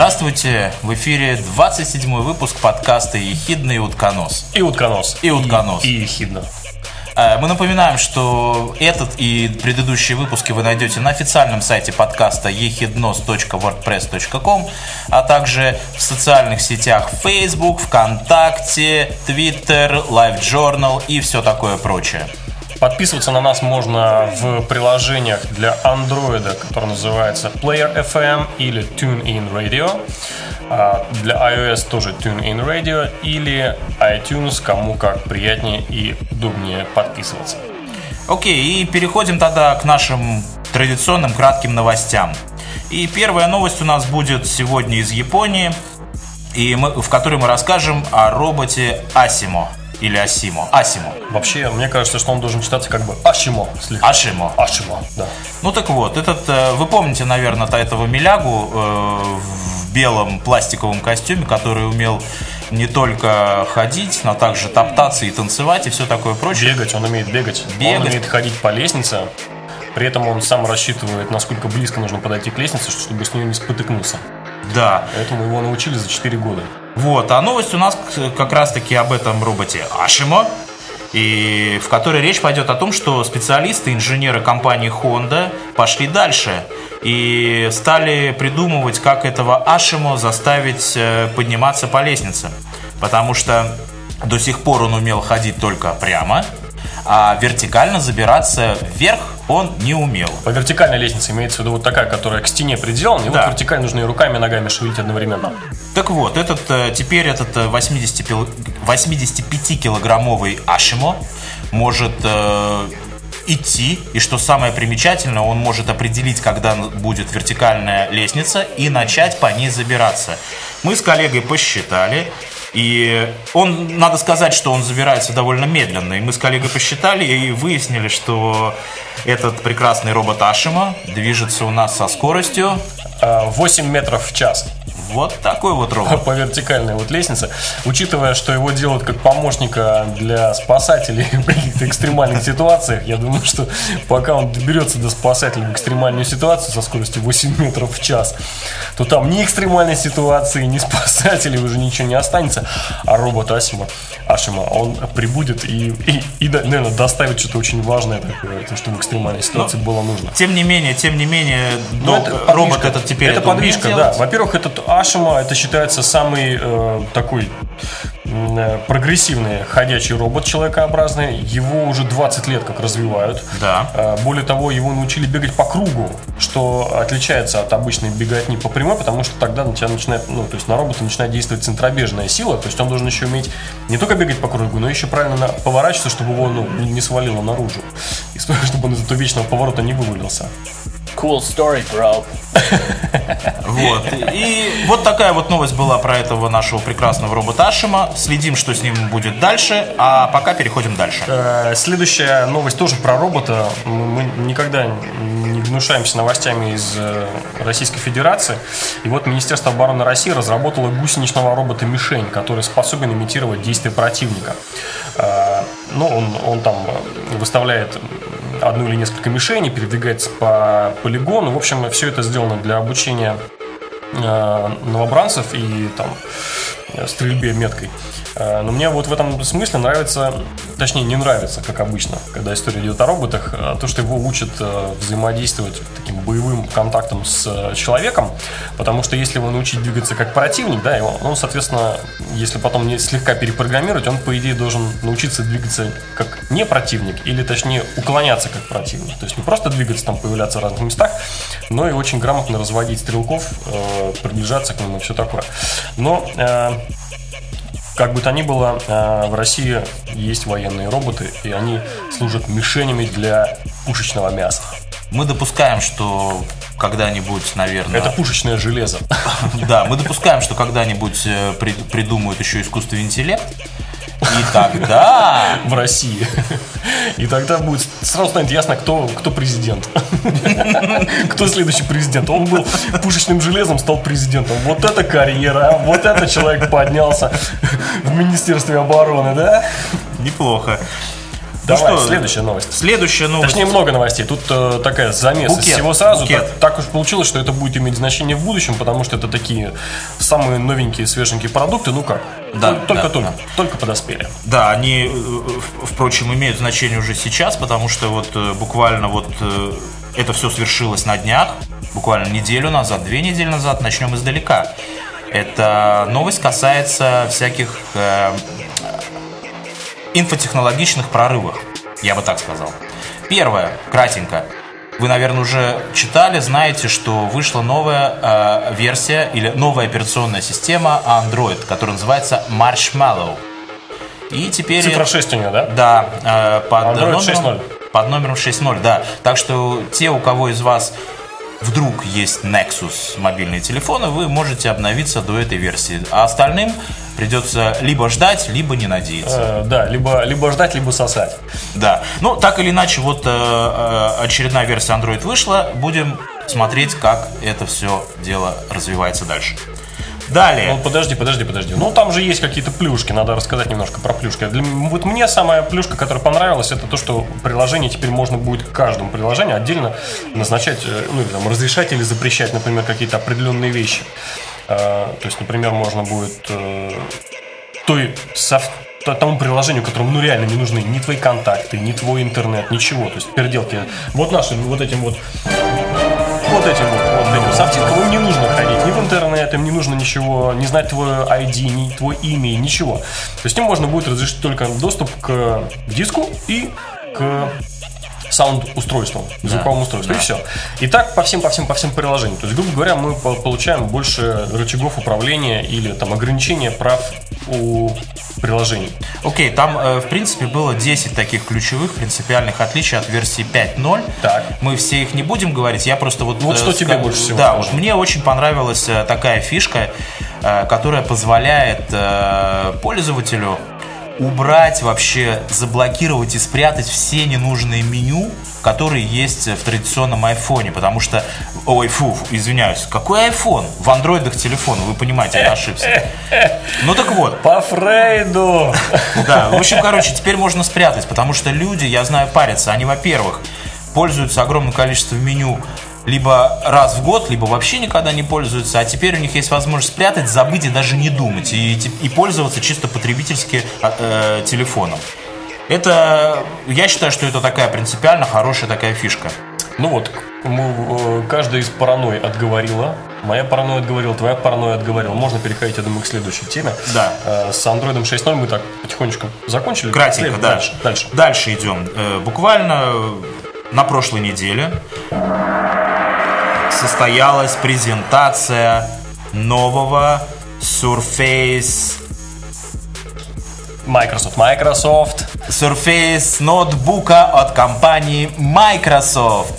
Здравствуйте! В эфире 27 выпуск подкаста «Ехидный утконос». И утконос. И утконос. И, и ехидно. Э, Мы напоминаем, что этот и предыдущие выпуски вы найдете на официальном сайте подкаста ехиднос.wordpress.com, а также в социальных сетях Facebook, ВКонтакте, Twitter, LiveJournal и все такое прочее. Подписываться на нас можно в приложениях для Android, которое называется Player FM или TuneIn Radio. А Для iOS тоже TuneIn Radio или iTunes, кому как приятнее и удобнее подписываться. Окей, и переходим тогда к нашим традиционным кратким новостям. И первая новость у нас будет сегодня из Японии, и мы, в которой мы расскажем о роботе Асимо. Или Асимо. Асимо. Вообще, мне кажется, что он должен читаться как бы Ашимо. слегка. Ашимо. Ашимо, да. Ну так вот, этот, э, вы помните, наверное, этого милягу э, в белом пластиковом костюме, который умел не только ходить, но также топтаться и танцевать и все такое прочее. Бегать, он умеет бегать. Бегать. Он умеет ходить по лестнице. При этом он сам рассчитывает, насколько близко нужно подойти к лестнице, чтобы с нее не спотыкнуться. Да. Поэтому его научили за 4 года. Вот, а новость у нас как раз-таки об этом роботе Ашимо, и в которой речь пойдет о том, что специалисты, инженеры компании Honda пошли дальше и стали придумывать, как этого Ашимо заставить э, подниматься по лестнице. Потому что до сих пор он умел ходить только прямо, а вертикально забираться вверх он не умел. По вертикальной лестнице имеется в виду вот такая, которая к стене приделана, и Да. вот вертикально нужно и руками, и ногами шевелить одновременно. Так вот, этот, э, теперь этот э, 80 пил- 85-килограммовый Ашимо может э, идти, и что самое примечательное, он может определить, когда будет вертикальная лестница, и начать по ней забираться. Мы с коллегой посчитали, и он, надо сказать, что он забирается довольно медленно. И мы с коллегой посчитали и выяснили, что этот прекрасный робот Ашима движется у нас со скоростью А, 8 метров в час вот такой вот робот. по вертикальной вот лестнице. Учитывая, что его делают как помощника для спасателей в каких-то экстремальных ситуациях, я думаю, что пока он доберется до спасателей в экстремальную ситуацию со скоростью 8 метров в час, то там ни экстремальной ситуации, ни спасателей уже ничего не останется. А робот Асима, Ашима, он прибудет и, и, и, наверное, доставит что-то очень важное такое, то, что в экстремальной ситуации было нужно. Тем не менее, тем не менее, до- это робот этот теперь это подвижка, да. Во-первых, этот Ашима это считается самый э, такой э, прогрессивный ходячий робот человекообразный. Его уже 20 лет как развивают. Да. Э, Более того, его научили бегать по кругу, что отличается от обычной беготни по прямой, потому что тогда на тебя начинает, ну, то есть на робота начинает действовать центробежная сила, то есть он должен еще уметь не только бегать по кругу, но еще правильно на- поворачиваться, чтобы его ну, не не свалило наружу, и чтобы он из этого вечного поворота не вывалился. Cool story, bro. Вот. И вот такая вот новость была про этого нашего прекрасного робота Ашима. Следим, что с ним будет дальше, а пока переходим дальше. Э, Следующая новость тоже про робота. Мы никогда не гнушаемся новостями из э, Российской Федерации. И вот Министерство обороны России разработало гусеничного робота «Мишень», который способен имитировать действия противника. Э, Ну, он, он там выставляет одну или несколько мишеней, передвигается по полигону. В общем, все это сделано для обучения э, новобранцев и там э, стрельбе меткой. Э, Но мне вот в этом смысле нравится, точнее не нравится, как обычно, когда история идет о роботах, э, то, что его учат э, взаимодействовать таким боевым контактом с человеком, потому что если его научить двигаться как противник, да, и он, соответственно, если потом не слегка перепрограммировать, он, по идее, должен научиться двигаться как не противник, или точнее уклоняться как противник. То есть не просто двигаться, там появляться в разных местах, но и очень грамотно разводить стрелков, приближаться к нему и все такое. Но как бы то ни было, э, в России есть военные роботы, и они служат мишенями для пушечного мяса. Мы допускаем, что когда-нибудь, наверное... Это пушечное железо. Да, мы допускаем, что когда-нибудь э, при- придумают еще искусственный интеллект, И тогда... в России. И тогда будет сразу станет ясно, кто, кто президент. Кто следующий президент. Он был пушечным железом, стал президентом. Вот это карьера, вот это человек поднялся в Министерстве обороны, да? Неплохо. Давай, Ну что, следующая новость. Следующая новость. Точнее, много новостей. Тут э, такая замес из Букет, всего сразу. букет. Так, так уж получилось, что это будет иметь значение в будущем, потому что это такие самые новенькие, свеженькие продукты. Ну как? Да, Тол- только, да, только, да. только подоспели. Да, они, э, в- впрочем, имеют значение уже сейчас, потому что вот э, буквально вот э, это все свершилось на днях, буквально неделю назад, две недели назад, начнем издалека. Эта новость касается всяких э, инфотехнологичных прорывах, я бы так сказал. Первое, кратенько. Вы, наверное, уже читали, знаете, что вышла новая э, версия или новая операционная система Android, которая называется Marshmallow. И теперь... Цифра 6 у нее, да? Да, э, под, Android номером, 6.0. под номером 6.0, да. Так что те, у кого из вас вдруг есть Nexus мобильные телефоны, вы можете обновиться до этой версии. А остальным придется либо ждать, либо не надеяться. Э, да, либо, либо ждать, либо сосать. Да. Ну, так или иначе, вот э, э, очередная версия Android вышла. Будем смотреть, как это все дело развивается дальше. Далее. Ну, подожди, подожди, подожди. Ну, там же есть какие-то плюшки, надо рассказать немножко про плюшки. Для, вот мне самая плюшка, которая понравилась, это то, что приложение теперь можно будет к каждому приложению отдельно назначать, э, ну, или там, разрешать или запрещать, например, какие-то определенные вещи. Э, то есть, например, можно будет э, той то- тому приложению, которому ну реально не нужны ни твои контакты, ни твой интернет, ничего. То есть переделки. Вот нашим вот этим вот вот этим вот, вот этим софтинкам им не нужно ходить ни в интернет, им не нужно ничего, не знать твой ID, ни твой имя, ничего. То есть им можно будет разрешить только доступ к диску и к саунд-устройству, звуковому устройству, и все. И так по всем, по всем, по всем приложениям. То есть, грубо говоря, мы по- получаем больше рычагов управления или там ограничения прав у приложений. Окей, там, э, в принципе, было 10 таких ключевых принципиальных отличий от версии 5.0. Так. Мы все их не будем говорить. Я просто вот... Вот э, что тебе ска- больше всего Да, вот мне очень понравилась э, такая фишка, э, которая позволяет пользователю убрать вообще, заблокировать и спрятать все ненужные меню, которые есть в традиционном айфоне, потому что, ой, фу, извиняюсь, какой айфон? В андроидах телефон, вы понимаете, я ошибся. Ну так вот, По Фрейду! да, в общем, короче, теперь можно спрятать, потому что люди, я знаю, парятся. Они, во-первых, пользуются огромным количеством меню либо раз в год, либо вообще никогда не пользуются, а теперь у них есть возможность спрятать, забыть и даже не думать, и, и пользоваться чисто потребительски а, э, телефоном. Это, я считаю, что это такая принципиально хорошая такая фишка. Ну вот, мы, э, каждая из паранойй отговорила. Моя паранойя отговорила, твоя паранойя отговорила. Можно переходить, я думаю, к следующей теме. Да. Э, С Android 6.0 мы так потихонечку закончили. Кратенько, да. Дальше. Дальше. Дальше идем. Э, Буквально на прошлой неделе состоялась презентация нового Surface Microsoft. Microsoft. Surface ноутбука от компании Microsoft.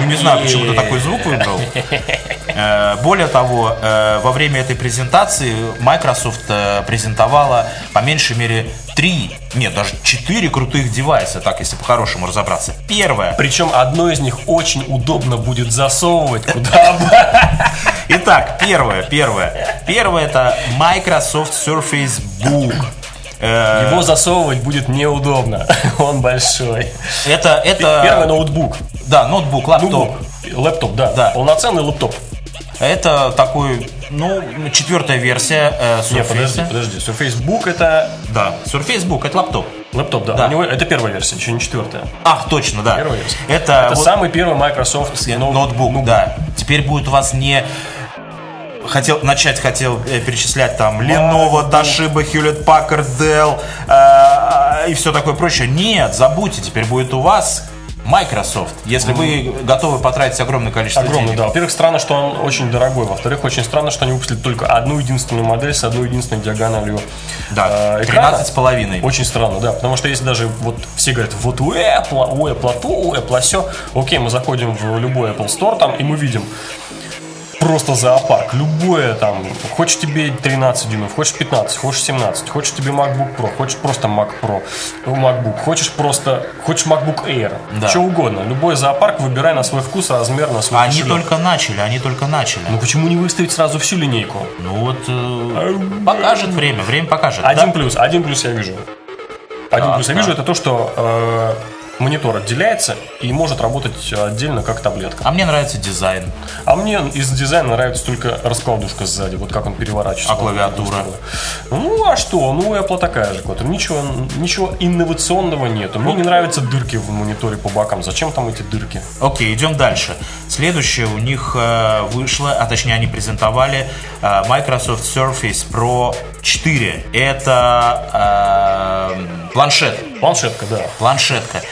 Ну, не знаю, почему ты такой звук выбрал. Э, Более того, э, во время этой презентации Microsoft э, презентовала по меньшей мере три, нет, даже четыре крутых девайса, так если по-хорошему разобраться. Первое. Причем одно из них очень удобно будет засовывать куда. Итак, первое, первое. Первое это Microsoft Surface Book. Его засовывать будет неудобно. Он большой. Это, это... Первый ноутбук. Да, ноутбук, лаптоп. Ноутбук. Лэптоп, да. Да. Полноценный лэптоп. Это такой, ну, четвертая версия э, Не, Surface. подожди, подожди. Surface Book это Да, Surface Book, это лаптоп. лэптоп, да. Да. У него это первая версия, еще не четвертая. Ах, точно, да. Первая версия. Это, Это вот самый первый Microsoft ноут- ноутбук, да. Теперь будет у вас не хотел начать хотел э, перечислять там Lenovo, Toshiba, Hewlett Packard, Dell э, и все такое прочее. Нет, забудьте, теперь будет у вас Microsoft, если вы готовы потратить огромное количество Огромный, денег. да. Во-первых, странно, что он очень дорогой. Во-вторых, очень странно, что они выпустили только одну единственную модель с одной единственной диагональю Да, э, экрана. 13 с половиной. Очень странно, да. Потому что если даже вот все говорят, вот у Apple, у Apple то, у Apple все. Окей, мы заходим в любой Apple Store там, и мы видим просто зоопарк. Любое там, хочешь тебе 13 дюймов, хочешь 15, хочешь 17, хочешь тебе MacBook Pro, хочешь просто Mac Pro, э, MacBook, хочешь просто, хочешь MacBook Air, Да. что угодно. Любой зоопарк выбирай на свой вкус, размер, на свой Они кошелек. только начали, они только начали. Ну почему не выставить сразу всю линейку? Ну вот э, покажет время, время покажет. Один Да? плюс, один плюс я вижу. Один Так, плюс я вижу, это то, что э, монитор отделяется и может работать отдельно как таблетка. А мне нравится дизайн. А мне из дизайна нравится только раскладушка сзади, вот как он переворачивается. А клавиатура? Ну а что? Ну Apple такая же клавиатура. Ничего, ничего инновационного нету. Мне не нравятся дырки в мониторе по бокам. Зачем там эти дырки? Окей, идем дальше. Следующее у них э, вышло, а точнее они презентовали э, Microsoft Surface Pro 4. Это э, планшет, Планшетка, да. планшетка.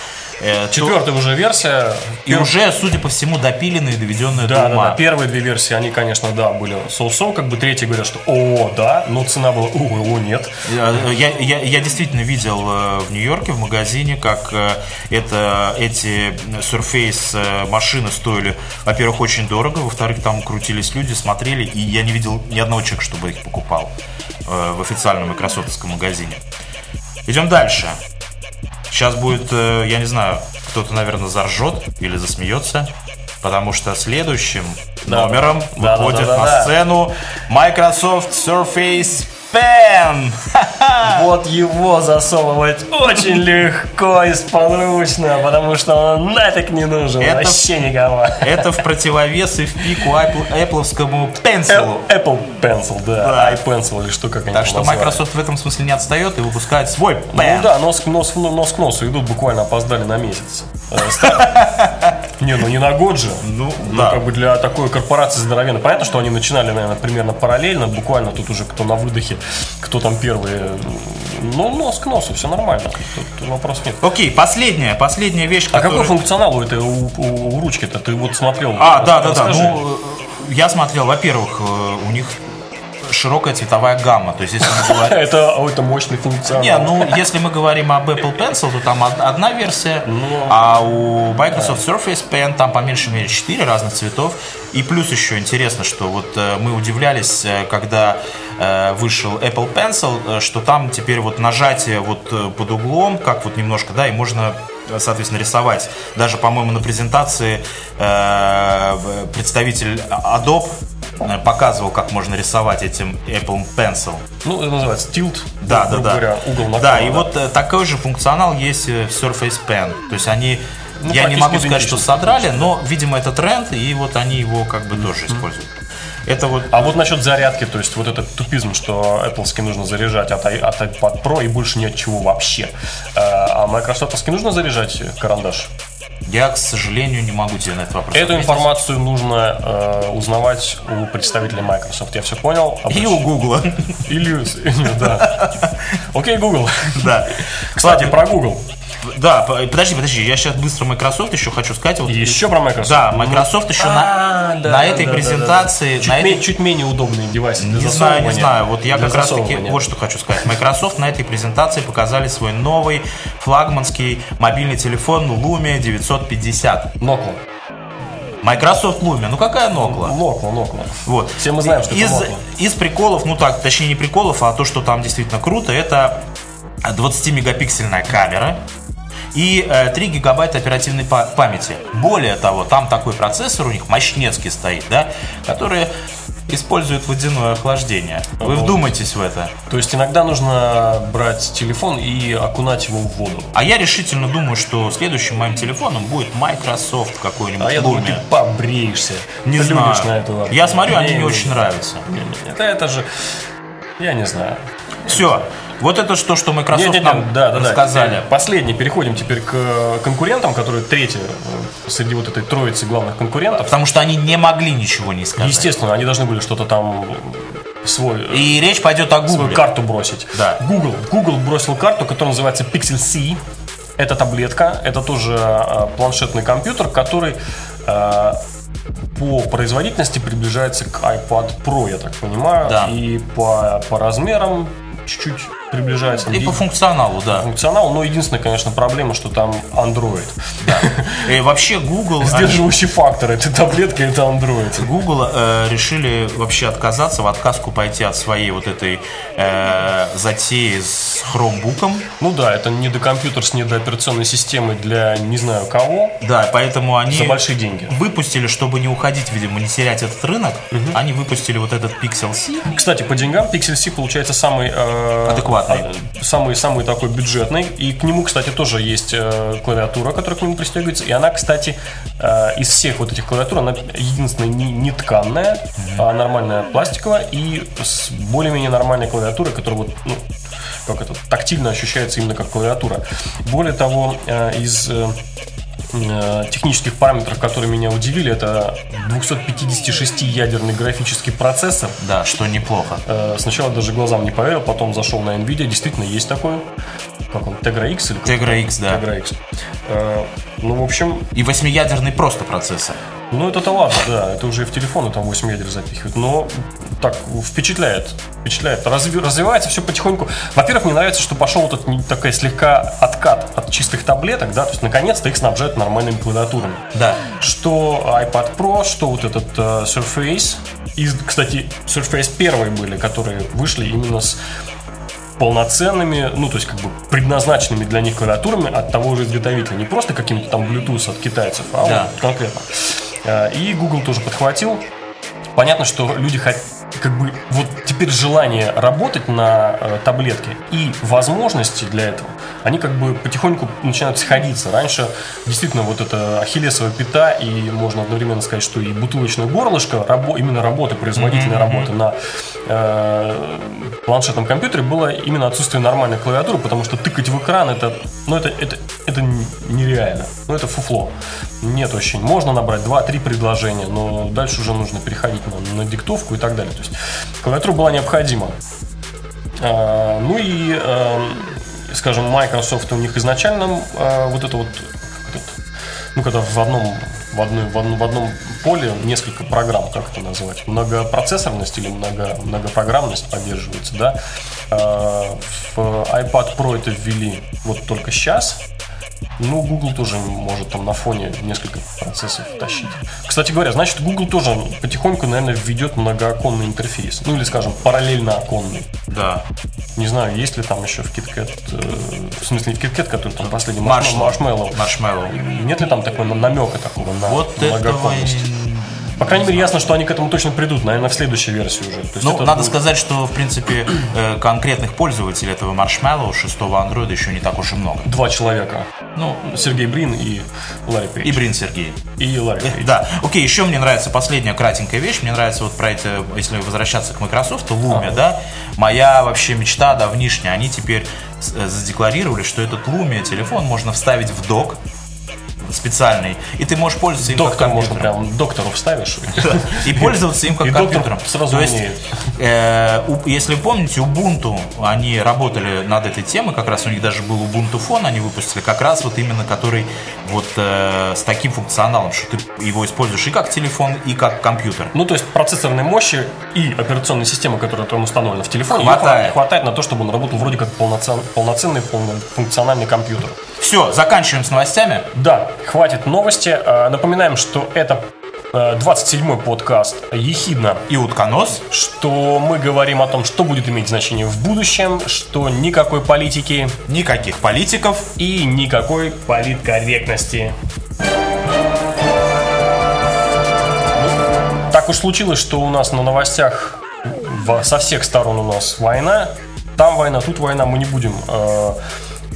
Э, Четвертая уже версия. И уже, судя по всему, допиленная и доведенная Да, до да, ума. да. Первые две версии, они, конечно, да, были соусом, как бы третьи говорят, что о, да, но цена была, о, о, нет. Я, я, я- я действительно видел э, в Нью-Йорке в магазине, как э, это, эти Surface машины стоили, во-первых, очень дорого, во-вторых, там крутились люди, смотрели, и я не видел ни одного человека, чтобы их покупал в официальном майкрософтовском магазине. Идем дальше. Сейчас будет, э, я не знаю, кто-то, наверное, заржет или засмеется, потому что следующим Да. номером Да, выходит да, да, на да. сцену Microsoft Surface Pen. Вот его засовывать очень легко и сподручно, потому что он нафиг не нужен Это- вообще никому. Это в противовес и в пику Apple, Apple'овскому Pencil. Apple Apple Pencil, да, Да. iPencil или что, как они Так что назвали. Microsoft в этом смысле не отстает и выпускает свой Pen. Ну да, нос, к- нос, к носу идут, буквально опоздали на месяц. Э, Не, ну не на год же. Ну, Ну, да. как бы для такой корпорации здоровенной. Понятно, что они начинали, наверное, примерно параллельно, буквально тут уже кто на выдохе, кто там первые. Ну, нос к носу, все нормально. Тут, вопросов нет. Окей, последняя, последняя вещь, А которая... какой функционал у этой у, у- у ручки-то? Ты вот смотрел? А, да, да, да. Ну, э, я смотрел, во-первых, э, у них широкая цветовая гамма. То есть, если мы говорим... это, это мощный функционал. Не, ну, если мы говорим об Apple Pencil, то там од- одна версия, Ну. а у Microsoft Surface Pen там по меньшей мере 4 разных цветов. И плюс еще интересно, что вот э, мы удивлялись, э, когда э, вышел Apple Pencil, что там теперь вот нажатие вот под углом, как вот немножко, да, и можно соответственно, рисовать. Даже, по-моему, на презентации э, представитель Adobe показывал, как можно рисовать этим Apple Pencil. Ну, это называется тилт. Да, да, да. говоря, угол направо. Да, и вот э, такой же функционал есть э, в Surface Pen. То есть они, Ну, я не могу сказать, что содрали, но, видимо, это тренд, и вот они его как бы тоже используют. Это вот А вот насчет зарядки, то есть вот этот тупизм, что Apple нужно заряжать от, от iPad Pro и больше ни от чего вообще. Э, А Microsoft нужно заряжать карандаш? Я, к сожалению, не могу тебе на этот вопрос Эту ответить. информацию нужно э, узнавать у представителей Microsoft. Я все понял. И у Гугла. Или... Да. Окей, Google. Да. Кстати, про Google. Да, по- подожди, подожди, я сейчас быстро Microsoft еще хочу сказать. Вот, Еще про Microsoft. Да, Microsoft еще на, А, да, на этой да, презентации, да. Чуть, на этой чуть менее удобные девайсы Не знаю, не знаю. Вот я как раз таки вот что хочу сказать. Microsoft на этой презентации показали свой новый флагманский мобильный телефон Lumia 950. Нокла. Microsoft Lumia. Ну какая Нокла? Нокла, Нокла. Вот. Все мы знаем, что это из, Nokia. из приколов, ну так, точнее не приколов, а то, что там действительно круто, это 20-мегапиксельная камера и э, 3 гигабайта оперативной па- памяти. Более того, там такой процессор у них мощнецкий стоит, да, который использует водяное охлаждение. Вы Ого. вдумайтесь в это. То есть иногда нужно брать телефон и окунать его в воду. А я решительно думаю, что следующим моим телефоном будет Microsoft какой-нибудь А я думаю, ты побреешься. Не Плюнешь знаю. на эту Я смотрю, они мне Не, очень нравятся. Это, это же... Я не знаю. Все. Вот это то, что Microsoft Не-не-не, нам да, да, да. рассказали. Теперь Последний. Переходим теперь к э, конкурентам, которые третьи э, среди вот этой троицы главных конкурентов. Потому что они не могли ничего не сказать. Естественно, они должны были что-то там свой, И речь пойдет о свою Google. карту бросить. Да. Google. Google бросил карту, которая называется Pixel C. Это таблетка, это тоже э, планшетный компьютер, который э, по производительности приближается к iPad Pro, я так понимаю. Да. И по, по размерам чуть-чуть приближается. И по функционалу, да. функционал, но единственная, конечно, проблема, что там Android. И вообще Google... они- Сдерживающий фактор этой таблетки это Android. Google э, решили вообще отказаться, в отказку пойти от своей вот этой э, затеи с хромбуком. Ну да, это недокомпьютер с недооперационной системой для не знаю кого Да, поэтому они за большие деньги. выпустили, чтобы не уходить, видимо, не терять этот рынок, они выпустили вот этот Pixel C. Кстати, по деньгам Pixel C получается самый э, Адекватный. А- самый самый такой бюджетный, и к нему, кстати, тоже есть э, клавиатура, которая к нему пристегивается, и она, кстати, э, из всех вот этих клавиатур она единственная не, не тканная, а нормальная пластиковая и с более-менее нормальной клавиатурой, которая вот ну, как это тактильно ощущается именно как клавиатура. Более того, э, из технических параметров, которые меня удивили, это 256-ядерный графический процессор. Да, что неплохо. Э, Сначала даже глазам не поверил, потом зашел на Nvidia, действительно есть такой. Как он, Tegra X или? Tegra X, да. Tegra X. Э, Ну, в общем, И восьмиядерный просто процессор. ну это-то ладно, да, это уже и в телефоны там 8 ядер запихивают, но так впечатляет, впечатляет. Разви- развивается все потихоньку. Во-первых, мне нравится, что пошел вот этот такой слегка откат от чистых таблеток, да, то есть наконец-то их снабжают нормальными клавиатурами. Да. Что iPad Pro, что вот этот э, Surface. И, кстати, Surface первые были, которые вышли именно с полноценными, ну, то есть, как бы предназначенными для них клавиатурами от того же изготовителя. Не просто каким-то там Bluetooth от китайцев, а Да. вот конкретно. Э, И Google тоже подхватил. Понятно, что люди хотят как бы вот теперь желание работать на э, таблетке и возможности для этого, они как бы потихоньку начинают сходиться. Раньше действительно вот это ахиллесова пята и можно одновременно сказать, что и бутылочное горлышко, рабо- именно работы, производительной работы на э, планшетном компьютере было именно отсутствие нормальной клавиатуры, потому что тыкать в экран это, ну это, это, это нереально, ну это фуфло. Нет очень. Можно набрать 2-3 предложения, но дальше уже нужно переходить на, на диктовку и так далее. То есть клавиатура была необходима. А, ну и, эм, скажем, Microsoft у них изначально э, вот это вот, это, ну когда в одном в, одной, в, одном, в одном поле несколько программ, как это назвать, многопроцессорность или много, многопрограммность поддерживается, да. А, В iPad Pro это ввели вот только сейчас. Ну, Google тоже может там на фоне несколько процессов тащить. Кстати говоря, значит, Google тоже потихоньку, наверное, введет многооконный интерфейс. Ну, или, скажем, параллельно оконный. Да. Не знаю, есть ли там еще в KitKat, э, в смысле не в KitKat, который там последний, Marshmallow. Marshmallow. Marshmallow. Нет ли там такого намека такого на Вот этого... По крайней мере, ясно, что они к этому точно придут, наверное, в следующей версии уже. То Ну, надо будет- сказать, что, в принципе, э, конкретных пользователей этого Marshmallow 6 андроида еще не так уж и много. Два человека. Ну, Сергей Брин и Ларри Пейдж. и Брин Сергей. И Ларри Пейдж. Да, окей, еще мне нравится последняя кратенькая вещь. Мне нравится вот про это, если возвращаться к Microsoft, Lumia, да. Моя вообще мечта давнишняя. Они теперь э, задекларировали, что этот Lumia телефон можно вставить в док специальный, и ты можешь пользоваться им Доктор как можно компьютером. прям доктору вставишь. И пользоваться им как доктор компьютером. сразу э, если помните, Ubuntu, они работали над этой темой, как раз у них даже был Ubuntu фон, они выпустили, как раз вот именно который вот э, с таким функционалом, что ты его используешь и как телефон, и как компьютер. Ну, то есть процессорной мощи и операционной системы, которая там установлена в телефоне, Хватает. хватает на то, чтобы он работал вроде как полноцен- полноценный, полнофункциональный компьютер. Все, заканчиваем с новостями. Да, хватит новости. Э, Напоминаем, что это э, 27-й подкаст «Ехидна», И утконос. что мы говорим о том, что будет иметь значение в будущем, что никакой политики Никаких политиков. и никакой политкорректности. Ну, Так уж случилось, что у нас на новостях во- со всех сторон у нас война. Там война, тут война. Мы не будем э,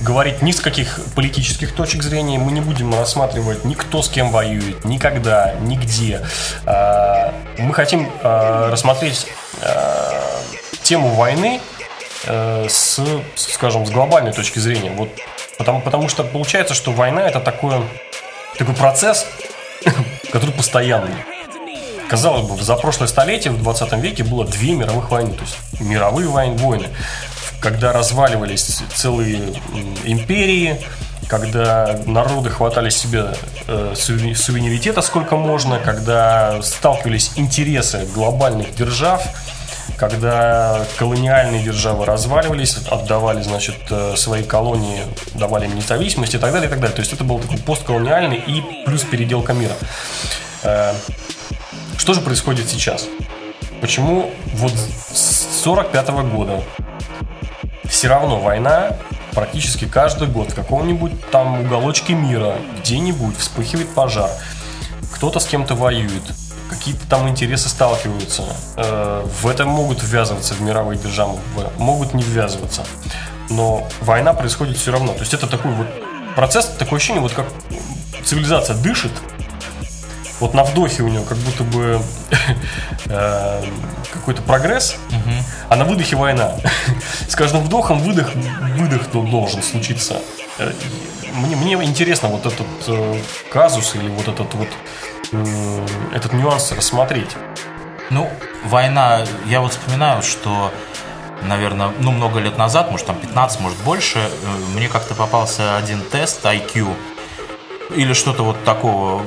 говорить ни с каких политических точек зрения. Мы не будем рассматривать ни кто с кем воюет, никогда, нигде. Э, мы хотим э, рассмотреть э, тему войны с, скажем, с глобальной точки зрения. Вот, потому, потому что получается, что война это такое, такой процесс, который постоянный. Казалось бы, за прошлое столетие, в 20 веке, было две мировых войны, то есть мировые войны, войны, когда разваливались целые империи, когда народы хватали себе э, суверен- суверенитета сколько можно, когда сталкивались интересы глобальных держав, когда колониальные державы разваливались, отдавали, значит, э, свои колонии, давали им независимость и так далее, и так далее. То есть это был такой постколониальный и плюс переделка мира. Э, что же происходит сейчас? Почему вот с 45 года все равно война практически каждый год в каком-нибудь там уголочке мира, где-нибудь вспыхивает пожар, кто-то с кем-то воюет, какие-то там интересы сталкиваются. Э, в это могут ввязываться в мировые державы, могут не ввязываться. Но война происходит все равно. То есть это такой вот процесс, такое ощущение, вот как цивилизация дышит, вот на вдохе у него как будто бы э, какой-то прогресс, а на выдохе война. С каждым вдохом выдох, выдох должен случиться. Э, мне, мне интересно вот этот э, казус или вот этот вот э, этот нюанс рассмотреть. Ну, война, я вот вспоминаю, что наверное, ну, много лет назад, может, там 15, может, больше, э, мне как-то попался один тест IQ, или что-то вот такого,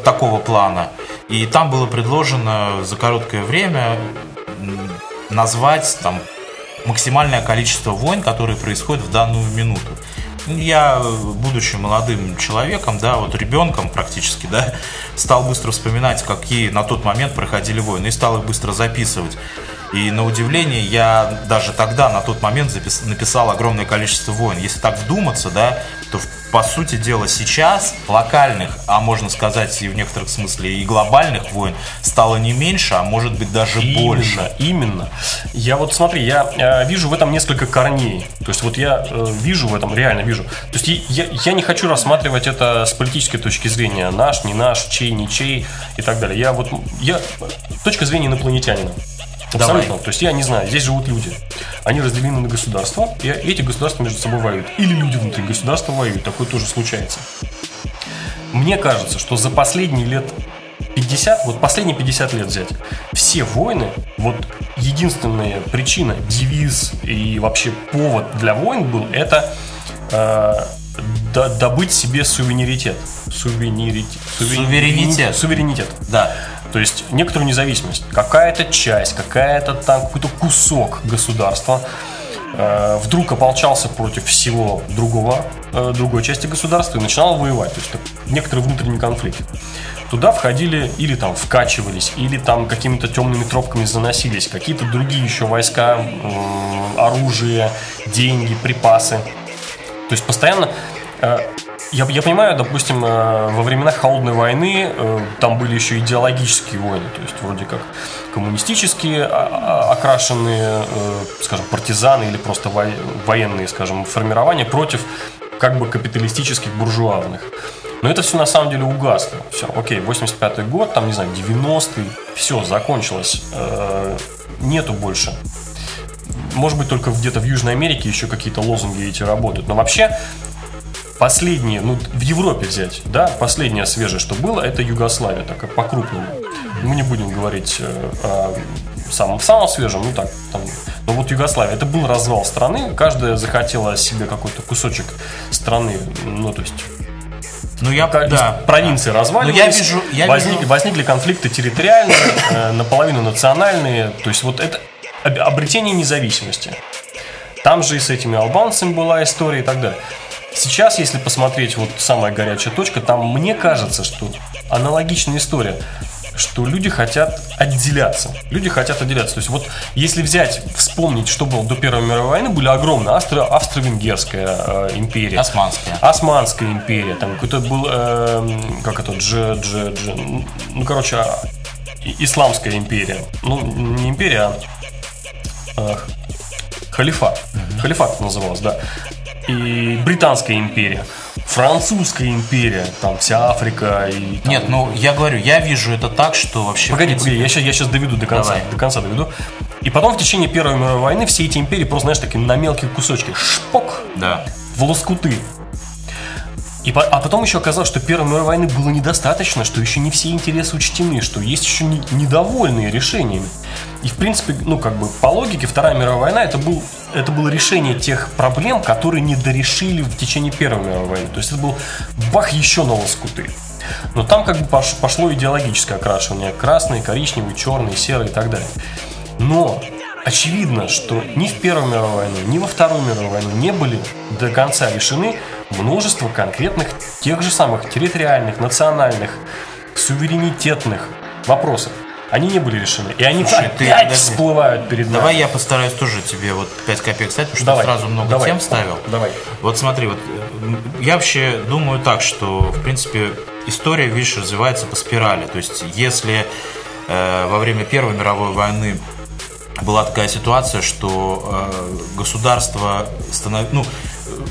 такого плана. И там было предложено за короткое время назвать там максимальное количество войн, которые происходят в данную минуту. Я, будучи молодым человеком, да, вот ребенком практически, да, стал быстро вспоминать, какие на тот момент проходили войны, и стал их быстро записывать. И на удивление, я даже тогда, на тот момент, запис, написал огромное количество войн. Если так вдуматься, да, то по сути дела сейчас локальных, а можно сказать и в некоторых смысле и глобальных войн стало не меньше, а может быть даже именно, больше. Именно. Я вот смотри, я э, вижу в этом несколько корней. То есть вот я э, вижу в этом, реально вижу. То есть я, я не хочу рассматривать это с политической точки зрения. Наш, не наш, чей, не чей и так далее. Я вот, я, точка зрения инопланетянина. Абсолютно. Давай. То есть я не знаю, здесь живут люди. Они разделены на государства, и эти государства между собой воюют. Или люди внутри государства воюют. Такое тоже случается. Мне кажется, что за последние лет 50, вот последние 50 лет взять, все войны, вот единственная причина, девиз и вообще повод для войн был, это э, добыть себе суверенитет. Суверенитет. Суверенитет. Суверенитет. Да. То есть некоторую независимость. Какая-то часть, какая-то там какой-то кусок государства э, вдруг ополчался против всего другого, э, другой части государства и начинал воевать. То есть некоторый внутренний конфликт. Туда входили или там вкачивались, или там какими-то темными тропками заносились, какие-то другие еще войска, э, оружие, деньги, припасы. То есть постоянно э, я, я понимаю, допустим, э, во времена холодной войны э, там были еще идеологические войны, то есть вроде как коммунистические а, а, окрашенные, э, скажем, партизаны или просто военные, скажем, формирования против как бы капиталистических буржуазных. Но это все на самом деле угасло. Все, окей, 85-й год, там, не знаю, 90-й, все, закончилось. Нету больше может быть, только где-то в Южной Америке еще какие-то лозунги эти работают. Но вообще Последние, ну, в Европе взять, да, последнее свежее, что было, это Югославия, так как по-крупному. Мы не будем говорить э, о самом, самом свежем, ну так, там, но вот Югославия, это был развал страны, каждая захотела себе какой-то кусочек страны, ну, то есть ну, я, да. провинции разваливались, я вижу, я возник, вижу... возникли конфликты территориальные, э, наполовину национальные, то есть вот это обретение независимости. Там же и с этими албанцами была история и так далее. Сейчас, если посмотреть вот самая горячая точка, там мне кажется, что аналогичная история что люди хотят отделяться. Люди хотят отделяться. То есть вот если взять, вспомнить, что было до Первой мировой войны, были огромные Австро- Австро-Венгерская э, империя. Османская. Османская империя. Там какой-то был, э, как это, Дж, Дж, Дж, ну, короче, а, Исламская империя. Ну, не империя, а э, халифат. Угу. Халифат называлось, да и Британская империя, Французская империя, там вся Африка и... Там... Нет, ну я говорю, я вижу это так, что вообще... Погоди, принципе... погоди, я сейчас, я сейчас доведу до конца, Давай. до конца доведу. И потом в течение Первой мировой войны все эти империи просто, знаешь, такие на мелкие кусочки, шпок, да. в лоскуты. И, а потом еще оказалось, что Первой мировой войны было недостаточно, что еще не все интересы учтены, что есть еще не, недовольные решениями. И, в принципе, ну, как бы, по логике, Вторая мировая война это, был, это было решение тех проблем, которые не дорешили в течение Первой мировой войны. То есть это был бах еще на лоскуты. Но там как бы пошло идеологическое окрашивание. Красный, коричневый, черный, серый и так далее. Но очевидно, что ни в Первую мировую войну, ни во Вторую мировую войну не были до конца решены множество конкретных тех же самых территориальных, национальных, суверенитетных вопросов. Они не были решены. И они Слушай, ты- опять подожди. всплывают перед нами. Давай я постараюсь тоже тебе вот 5 копеек стать, потому что Давай. сразу много Давай. тем вставил. Давай. Вот смотри, вот я вообще думаю так, что в принципе история, видишь, развивается по спирали. То есть если э, во время Первой мировой войны была такая ситуация, что э, государство станов... ну,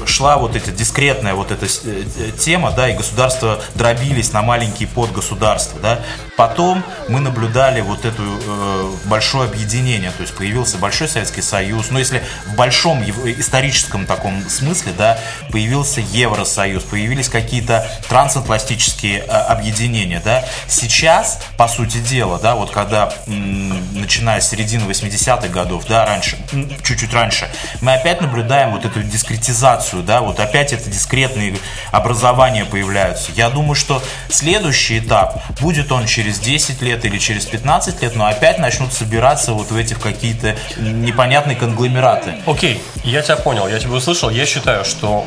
шла вот эта дискретная вот эта э, э, тема, да, и государства дробились на маленькие подгосударства, да. Потом мы наблюдали вот это э, большое объединение, то есть появился Большой Советский Союз, но если в большом ев- историческом таком смысле, да, появился Евросоюз, появились какие-то трансатлантические э, объединения, да. Сейчас, по сути дела, да, вот когда, м, начиная с середины 80-х годов, да, раньше, чуть-чуть раньше, мы опять наблюдаем вот эту дискретизацию, да, вот опять это дискретные образования появляются. Я думаю, что следующий этап, будет он через 10 лет или через 15 лет, но опять начнут собираться вот в этих какие-то непонятные конгломераты. Окей, я тебя понял, я тебя услышал. Я считаю, что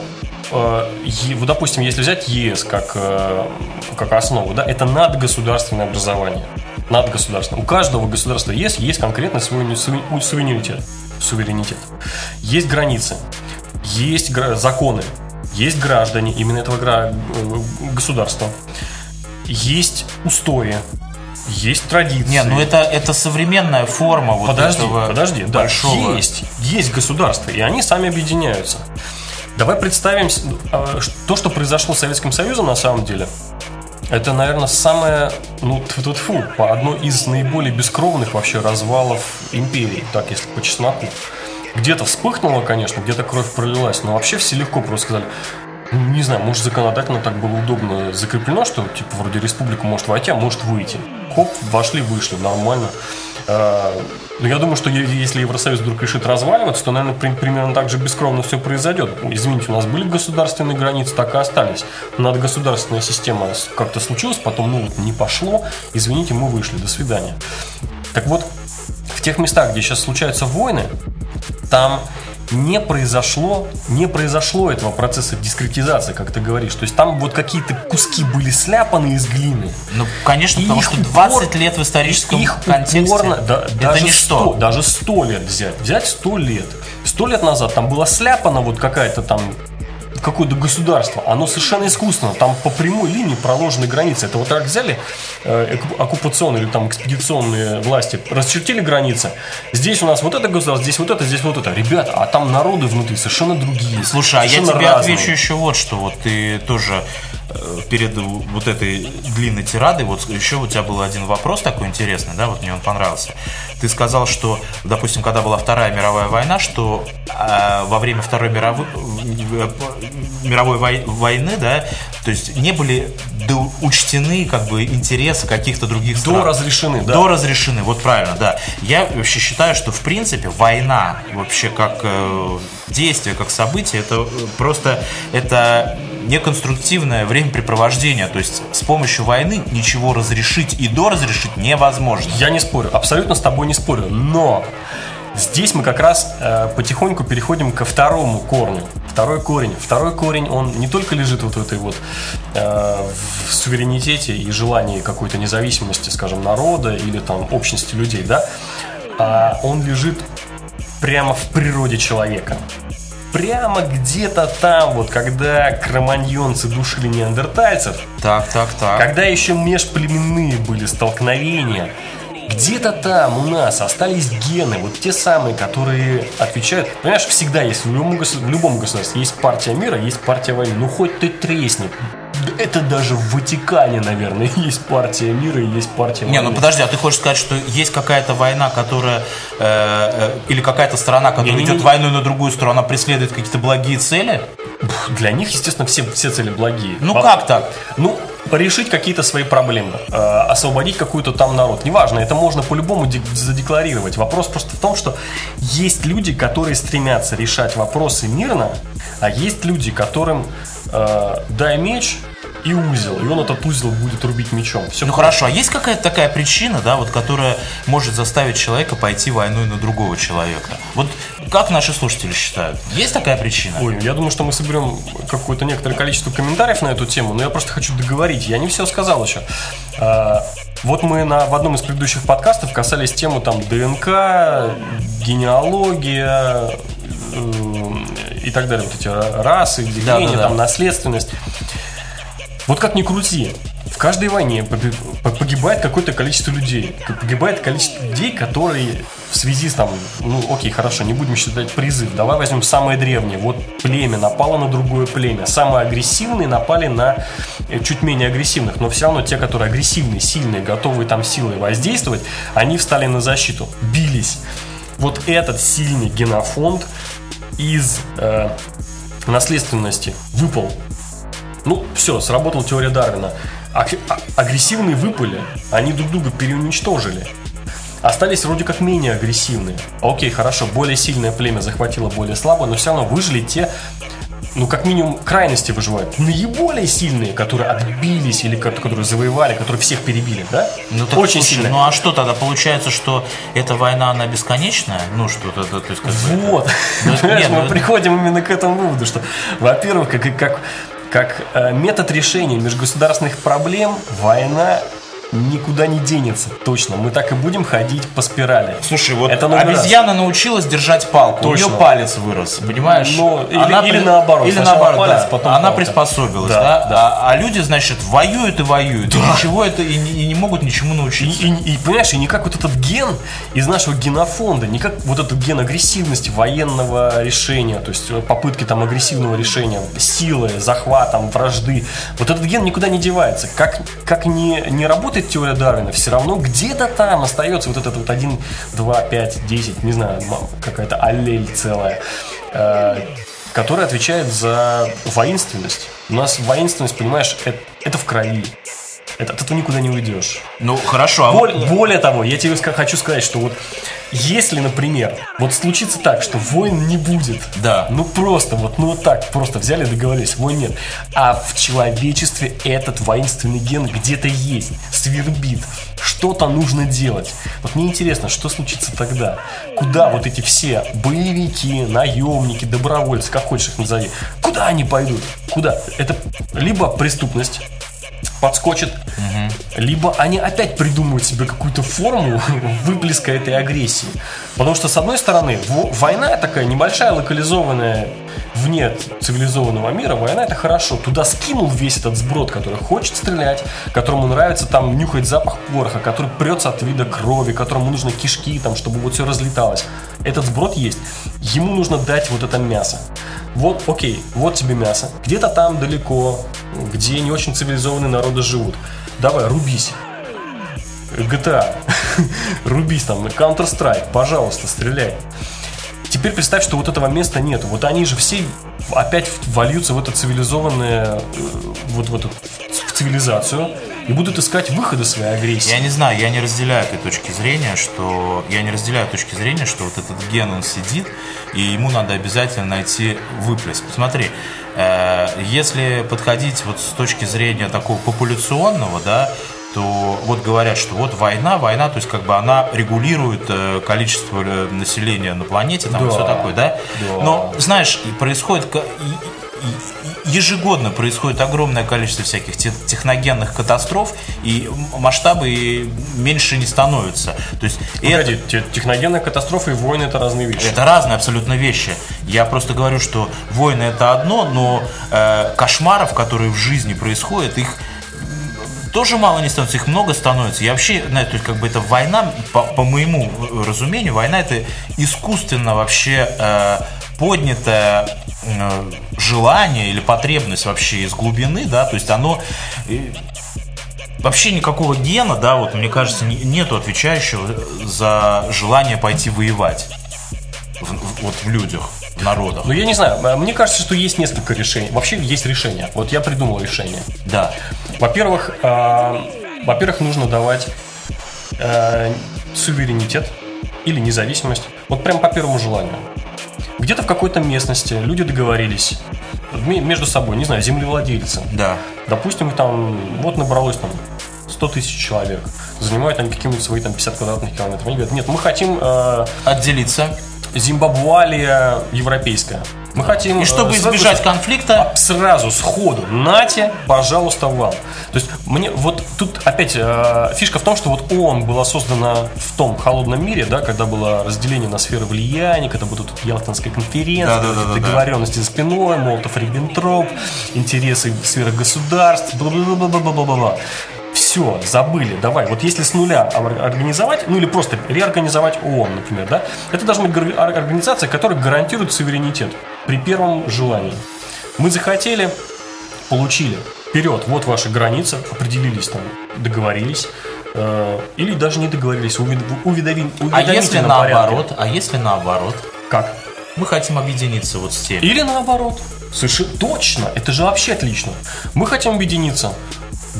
э, вот, допустим, если взять ЕС как, э, как основу, да, это надгосударственное образование. Надгосударственное. У каждого государства ЕС есть не- свой суверенитет. суверенитет. Есть границы, есть законы, есть граждане именно этого э, государства, есть устои, есть традиции. Не, ну это, это современная форма вот Подожди, этого подожди, да, большого... есть, есть государства, и они сами объединяются. Давай представим а, то, что произошло с Советским Союзом на самом деле. Это, наверное, самое, ну, тьфу по одно из наиболее бескровных вообще развалов империи, так если по чесноку. Где-то вспыхнуло, конечно, где-то кровь пролилась, но вообще все легко просто сказали, ну, не знаю, может законодательно так было удобно закреплено, что типа вроде республика может войти, а может выйти. Хоп, вошли, вышли, нормально. А, Но я думаю, что если Евросоюз вдруг решит разваливаться, то, наверное, при- примерно так же бескровно все произойдет. Извините, у нас были государственные границы, так и остались. Надо государственная система как-то случилась, потом, ну, вот не пошло, извините, мы вышли, до свидания. Так вот, в тех местах, где сейчас случаются войны, там не произошло, не произошло этого процесса дискретизации, как ты говоришь. То есть там вот какие-то куски были сляпаны из глины. Ну, конечно, И потому что упор- 20 лет в историческом их контексте упорно, да, это даже ничто. 100, даже 100 лет взять. Взять 100 лет. 100 лет назад там было сляпано вот какая-то там какое-то государство, оно совершенно искусственно, там по прямой линии проложены границы. Это вот так взяли э, оккупационные или там экспедиционные власти, расчертили границы. Здесь у нас вот это государство, здесь вот это, здесь вот это. Ребята, а там народы внутри совершенно другие. Слушай, а я тебе разные. отвечу еще вот что. Вот ты тоже э, перед вот этой длинной тирадой, вот еще у тебя был один вопрос такой интересный, да, вот мне он понравился. Ты сказал, что, допустим, когда была Вторая мировая война, что э, во время Второй мировой, мировой вой- войны, да, то есть не были до- учтены как бы интересы каких-то других стран. До разрешены, да. До разрешены, вот правильно, да. Я вообще считаю, что в принципе война вообще как э, действие, как событие, это э, просто это неконструктивное времяпрепровождение. То есть с помощью войны ничего разрешить и доразрешить невозможно. Я не спорю, абсолютно с тобой не спорю, но здесь мы как раз э, потихоньку переходим ко второму корню. Второй корень. Второй корень, он не только лежит вот в этой вот э, в суверенитете и желании какой-то независимости, скажем, народа или там общности людей, да, а он лежит прямо в природе человека. Прямо где-то там, вот когда кроманьонцы душили неандертальцев, Так, так, так. когда еще межплеменные были столкновения, где-то там у нас остались гены, вот те самые, которые отвечают. Понимаешь, всегда есть в любом, в любом государстве есть партия мира, есть партия войны. Ну хоть ты тресни. Это даже в Ватикане, наверное, есть партия мира и есть партия Не, ну подожди, а ты хочешь сказать, что есть какая-то война, которая э, э, или какая-то страна, которая Не-не-не. идет войной на другую сторону, она преследует какие-то благие цели? Для них, естественно, все, все цели благие. Ну Во- как так? Ну, решить какие-то свои проблемы, э, освободить какой-то там народ. Неважно, это можно по-любому де- задекларировать. Вопрос просто в том, что есть люди, которые стремятся решать вопросы мирно, а есть люди, которым э, дай меч, и узел, и он этот узел будет рубить мечом. Все Ну хорошо, а есть какая-то такая причина, да, вот, которая может заставить человека пойти войной на другого человека? Вот как наши слушатели считают? Есть такая причина? Ой, я думаю, что мы соберем какое-то некоторое количество комментариев на эту тему, но я просто хочу договорить. Я не все сказал еще. А, вот мы на, в одном из предыдущих подкастов касались темы там ДНК, генеалогия э, и так далее. Вот эти расы, деление, Да-да-да. там наследственность. Вот как ни крути, в каждой войне погибает какое-то количество людей. Погибает количество людей, которые в связи с там, ну окей, хорошо, не будем считать призыв. Давай возьмем самое древнее. Вот племя напало на другое племя. Самые агрессивные напали на э, чуть менее агрессивных. Но все равно те, которые агрессивные, сильные, готовые там силой воздействовать, они встали на защиту, бились. Вот этот сильный генофонд из э, наследственности выпал ну, все, сработала теория Дарвина. А- агрессивные выпали, они друг друга переуничтожили. Остались вроде как менее агрессивные. Окей, хорошо, более сильное племя захватило более слабое, но все равно выжили те, ну, как минимум, крайности выживают. Наиболее сильные, которые отбились или ко- которые завоевали, которые всех перебили, да? Ну, так, Очень слушай, сильные. Ну а что тогда получается, что эта война она бесконечная? Ну что-то, то есть как это- Вот. Ну, это- Понимаешь, нет, мы ну, приходим именно к этому выводу, что, во-первых, как, как, как э, метод решения межгосударственных проблем, война никуда не денется, точно. Мы так и будем ходить по спирали. Слушай, вот Это номер раз. обезьяна научилась держать палку, Точно. у нее палец вырос, понимаешь? Ну, или- Она или наоборот, Или наоборот, палец, да. потом Она палка. приспособилась, Да, да? А, а люди, значит, воюют и воюют, и ничего это, и, не- и не могут ничему И, научиться. и- и, понимаешь, и никак вот этот ген из нашего генофонда, никак вот этот ген агрессивности военного решения, то есть э, попытки там агрессивного решения, силы, захватом, вражды, вот этот ген никуда не девается. Как, как не, не работает теория Дарвина, все равно где-то там остается вот этот вот 1, 2, 5, 10, не знаю, какая-то аллель целая, э, которая отвечает за воинственность. У нас воинственность, понимаешь, это, это в крови. Это, от этого никуда не уйдешь. Ну, хорошо, а вот- Более, более того, я тебе хочу сказать, что вот если, например, вот случится так, что войн не будет, Да. ну просто, вот, ну вот так, просто взяли договорились, войн нет, а в человечестве этот воинственный ген где-то есть, свербит, что-то нужно делать. Вот мне интересно, что случится тогда? Куда вот эти все боевики, наемники, добровольцы, как хочешь их назови, куда они пойдут? Куда? Это либо преступность, подскочит, либо они опять придумают себе какую-то форму выплеска этой агрессии. Потому что, с одной стороны, во- война такая небольшая, локализованная вне цивилизованного мира, война это хорошо. Туда скинул весь этот сброд, который хочет стрелять, которому нравится там нюхать запах пороха, который прется от вида крови, которому нужны кишки, там, чтобы вот все разлеталось. Этот сброд есть. Ему нужно дать вот это мясо. Вот, окей, вот тебе мясо. Где-то там далеко, где не очень цивилизованные народы живут. Давай, рубись. GTA. рубись там, Counter-Strike, пожалуйста, стреляй. Теперь представь, что вот этого места нету. Вот они же все опять вольются в это цивилизованное, э, вот в эту в цивилизацию и будут искать выходы своей агрессии. Я не знаю, я не разделяю этой точки зрения, что я не разделяю точки зрения, что вот этот ген он сидит и ему надо обязательно найти выплеск. Посмотри, э, если подходить вот с точки зрения такого популяционного, да, то вот говорят, что вот война, война, то есть как бы она регулирует э, количество э, населения на планете, там и Да. все такое, да? Да. Но знаешь, происходит ежегодно происходит огромное количество всяких те- техногенных катастроф, и масштабы меньше не становятся. То есть это- Погоди, те- техногенная катастрофа и войны это разные вещи. это разные абсолютно вещи. Я просто говорю, что войны это одно, но э, кошмаров, которые в жизни происходят, их тоже мало не становится, их много становится. Я вообще, знаю, то есть как бы это война, по, по моему разумению, война это искусственно вообще э, поднятое э, желание или потребность вообще из глубины, да, то есть оно э, вообще никакого гена, да, вот мне кажется, не- нету отвечающего за желание пойти воевать в- в- вот в людях, в народах. Ну, я не знаю, мне кажется, что есть несколько решений. Вообще есть решение. Вот я придумал решение. Да. Во-первых, а, во-первых, нужно давать э, суверенитет или независимость. Вот прям по первому желанию. Где-то в какой-то местности люди договорились. ме- между собой, не знаю, землевладельцы. Да. Допустим, там, вот набралось там 100 тысяч человек, занимают они какие-нибудь свои там 50 квадратных километров. Они говорят, нет, мы хотим э, Отделиться. Зимбабвуалия европейская. Мы хотим... И чтобы э, сразу избежать конфликта, Сразу, сходу, нате, пожалуйста, вам. То есть, мне вот тут опять э, фишка в том, что вот ООН была создана в том холодном мире, да, когда было разделение на сферы влияния, когда была тут Ялтинская конференция, Да-да-да-да-да. договоренности за спиной, Молотов, Риббентроп, интересы в сферах государств, бла-бла-бла-бла-бла-бла. Все, забыли, давай. Вот если с нуля ор- организовать, ну или просто реорганизовать ООН, например, да, это должна быть организация, которая гарантирует суверенитет при первом желании. Мы захотели, получили. Вперед, вот ваши границы, определились там, договорились. э, или даже не договорились, увед- уведови- а если уведомительном порядке. наоборот, а если наоборот, Как? мы хотим объединиться вот с теми. Или наоборот. Совершенно точно. Это же вообще отлично. Мы хотим объединиться.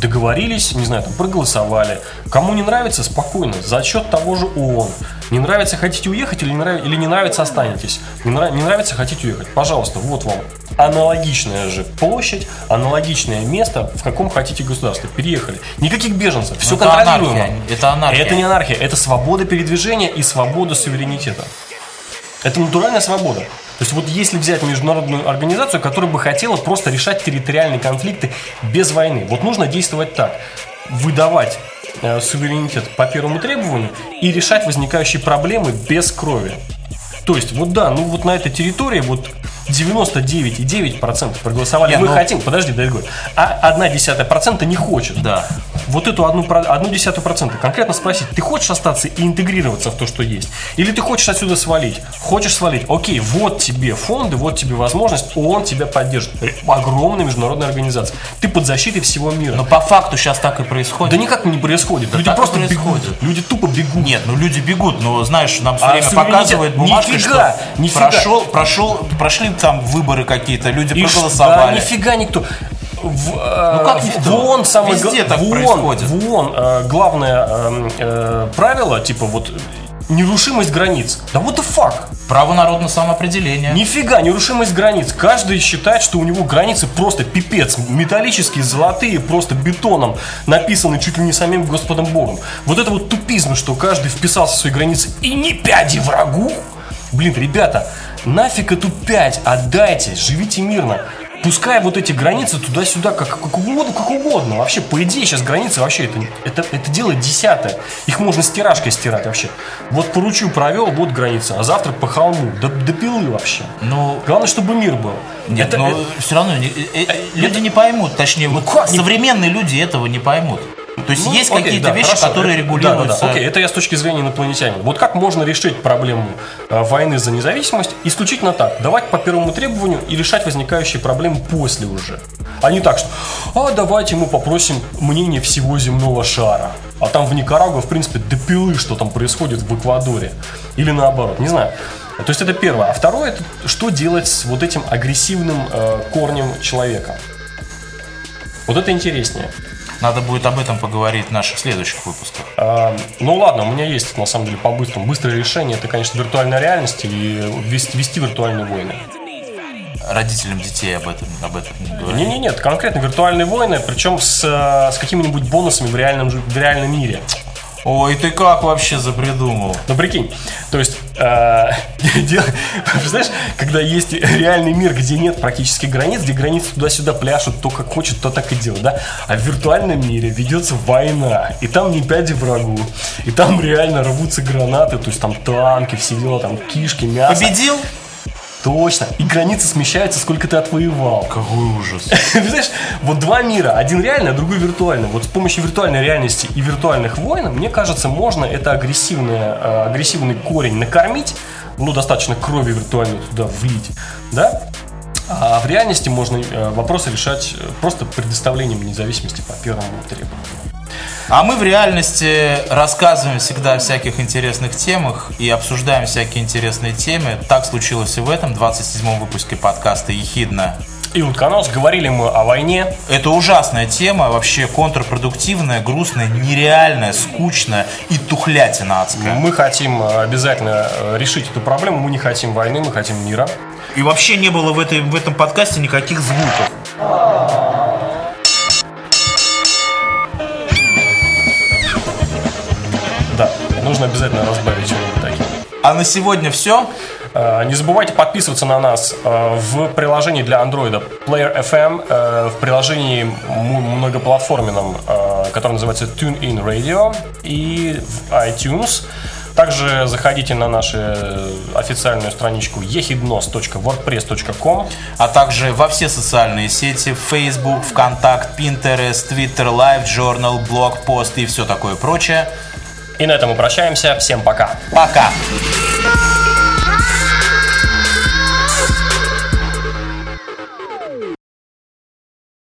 Договорились, не знаю, там, проголосовали. Кому не нравится, спокойно, за счет того же ООН. Не нравится, хотите уехать или не, нрав- или не нравится, останетесь. Не, нрав- не нравится, хотите уехать. Пожалуйста, вот вам аналогичная же площадь, аналогичное место, в каком хотите государстве. Переехали. Никаких беженцев, все это контролируемо. анархия, это анархия. Это не анархия, это свобода передвижения и свобода суверенитета. Это натуральная свобода. То есть вот если взять международную организацию, которая бы хотела просто решать территориальные конфликты без войны, вот нужно действовать так. Выдавать э, суверенитет по первому требованию и решать возникающие проблемы без крови. То есть, вот да, ну вот на этой территории вот 99,9% проголосовали. Не, Мы ну- хотим, подожди, дай говорю, а одна десятая процента не хочет Да. вот эту одну, одну десятую процента конкретно спросить, ты хочешь остаться и интегрироваться в то, что есть? Или ты хочешь отсюда свалить? Хочешь свалить? Окей, вот тебе фонды, вот тебе возможность, ООН тебя поддержит. Огромная международная организация. Ты под защитой всего мира. Но по факту сейчас так и происходит. да никак не происходит. Люди так и просто происходит. бегут. Люди тупо бегут. Нет, ну люди бегут, но знаешь, нам все А время показывает бумажка, Нифига, что нифига. прошел, прошел, прошли там выборы какие-то, люди И проголосовали. Да, нифига никто. В, э, Ну как в- нифига? в ООН самое Везде так в ООН, происходит. В ООН э, главное э, э, правило, типа вот нерушимость границ. Да what the fuck? Право народного самоопределения. Нифига, нерушимость границ. Каждый считает, что у него границы просто пипец. Металлические, золотые, просто бетоном написаны чуть ли не самим Господом Богом. Вот это вот тупизм, что каждый вписался в свои границы и не пяди врагу. Блин, ребята, нафиг эту пять отдайте, живите мирно. Пускай вот эти границы туда-сюда, как, как угодно, как угодно. Вообще, по идее, сейчас границы вообще это, это, это дело десятое. Их можно стиражкой стирать вообще. Вот по ручью провел, вот граница, а завтра по холму. До, до пилы вообще. Ну, Главное, чтобы мир был. нет, Это- но это- все равно не- э, э, люди не поймут, точнее, вот как современные люди этого не поймут. То есть Ну, есть какие-то да, вещи, хорошо. которые регулируются. Да, да, да. Окей, это я с точки зрения инопланетянина. Вот как можно решить проблему э, войны за независимость исключительно так. Давать по первому требованию и решать возникающие проблемы после уже. А не так, что а давайте мы попросим мнение всего земного шара. А там в Никарагуа, в принципе, до пилы, что там происходит в Эквадоре. Или наоборот, не знаю. То есть это первое. А второе, это что делать с вот этим агрессивным э, корнем человека. Вот это интереснее. Надо будет об этом поговорить в наших следующих выпусках. А, Ну ладно, у меня есть на самом деле по-быстрому. Быстрое решение это, конечно, виртуальная реальность и вести, вести виртуальные войны. Родителям детей об этом, об этом не говорить. Не, не, нет, конкретно виртуальные войны, причем с, э, с какими-нибудь бонусами в реальном, в реальном мире. Ой, ты как вообще запридумал? Ну прикинь, то есть, э, знаешь, когда есть реальный мир, где нет практически границ, где границы туда-сюда пляшут, то как хочет, то так и делает, да? А в виртуальном мире ведется война, и там не пяди врагу, и там реально рвутся гранаты, то есть там танки, все дела, там кишки, мясо. Победил? Точно. И границы смещаются, сколько ты отвоевал. Какой ужас. Знаешь, вот два мира, один реальный, а другой виртуальный. Вот с помощью виртуальной реальности и виртуальных войн, мне кажется, можно это агрессивное, э, агрессивный корень накормить, ну, достаточно крови виртуальной туда влить, да? А в реальности можно э, вопросы решать э, просто предоставлением независимости по первому требованию. А мы в реальности рассказываем всегда о всяких интересных темах и обсуждаем всякие интересные темы. Так случилось и в этом 27-м выпуске подкаста «Ехидна». И утконос, говорили мы о войне, Это ужасная тема, вообще контрпродуктивная, грустная, нереальная, скучная и тухлятина адская. Мы хотим э, обязательно э, решить эту проблему. Мы не хотим войны, мы хотим мира. И вообще не было в, этой, в этом подкасте никаких звуков. Нужно обязательно разбавить что-нибудь таким. А на сегодня все. Э, Не забывайте подписываться на нас э, в приложении для Android Player FM, э, в приложении многоплатформенном, которое называется TuneIn Radio и в iTunes. Также заходите на нашу официальную страничку ehidnos.wordpress.com А также во все социальные сети. Facebook, ВКонтакт, Pinterest, Twitter, Live Journal, блог, пост и все такое прочее. И на этом мы прощаемся. Всем пока! Пока!